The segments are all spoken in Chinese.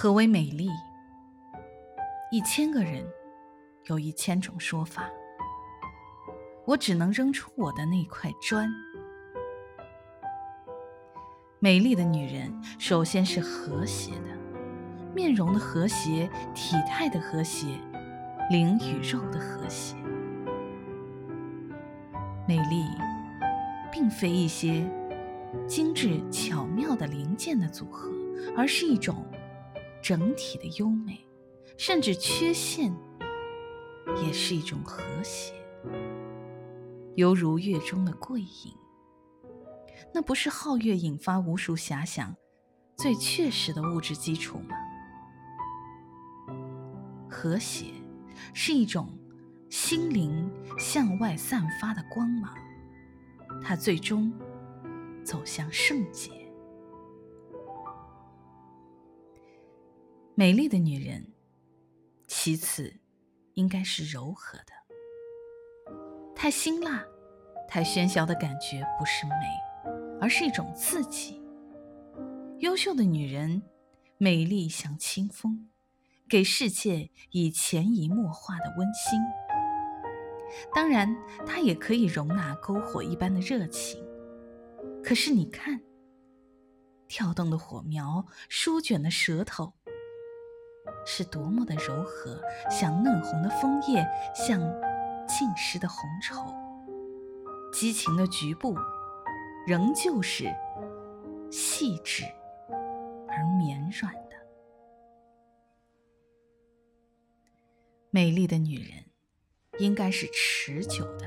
何为美丽？一千个人有一千种说法，我只能扔出我的那块砖。美丽的女人，首先是和谐的，面容的和谐，体态的和谐，灵与肉的和谐。美丽，并非一些精致巧妙的零件的组合，而是一种整体的优美，甚至缺陷也是一种和谐，犹如月中的桂影。那不是皓月引发无数遐想最确实的物质基础吗？和谐是一种心灵向外散发的光芒，它最终走向圣洁。美丽的女人，其次应该是柔和的。太辛辣、太喧嚣的感觉不是美。而是一种刺激。优秀的女人，美丽像清风，给世界以潜移默化的温馨。当然，她也可以容纳篝火一般的热情。可是你看，跳动的火苗，舒卷的舌头，是多么的柔和，像嫩红的枫叶，像浸湿的红绸，激情的局部。仍旧是细致而绵软的。美丽的女人应该是持久的。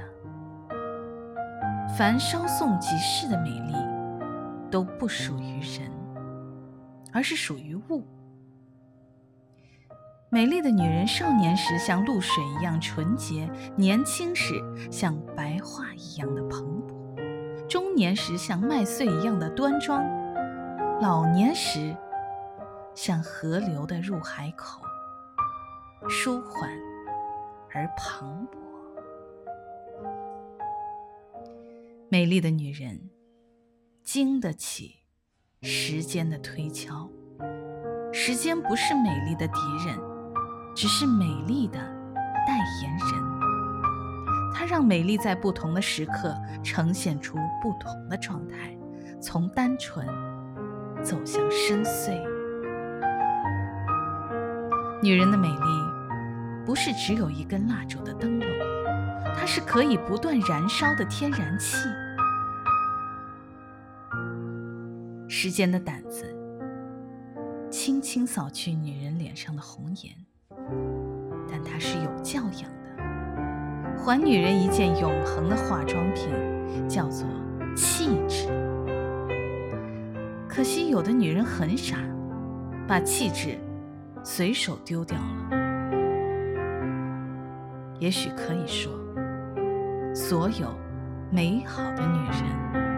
凡稍纵即逝的美丽，都不属于人，而是属于物。美丽的女人少年时像露水一样纯洁，年轻时像白桦一样的蓬勃。中年时像麦穗一样的端庄，老年时像河流的入海口，舒缓而磅礴。美丽的女人经得起时间的推敲，时间不是美丽的敌人，只是美丽的代言人。它让美丽在不同的时刻呈现出不同的状态，从单纯走向深邃。女人的美丽不是只有一根蜡烛的灯笼，它是可以不断燃烧的天然气。时间的胆子轻轻扫去女人脸上的红颜，但它是有教养的。还女人一件永恒的化妆品，叫做气质。可惜有的女人很傻，把气质随手丢掉了。也许可以说，所有美好的女人。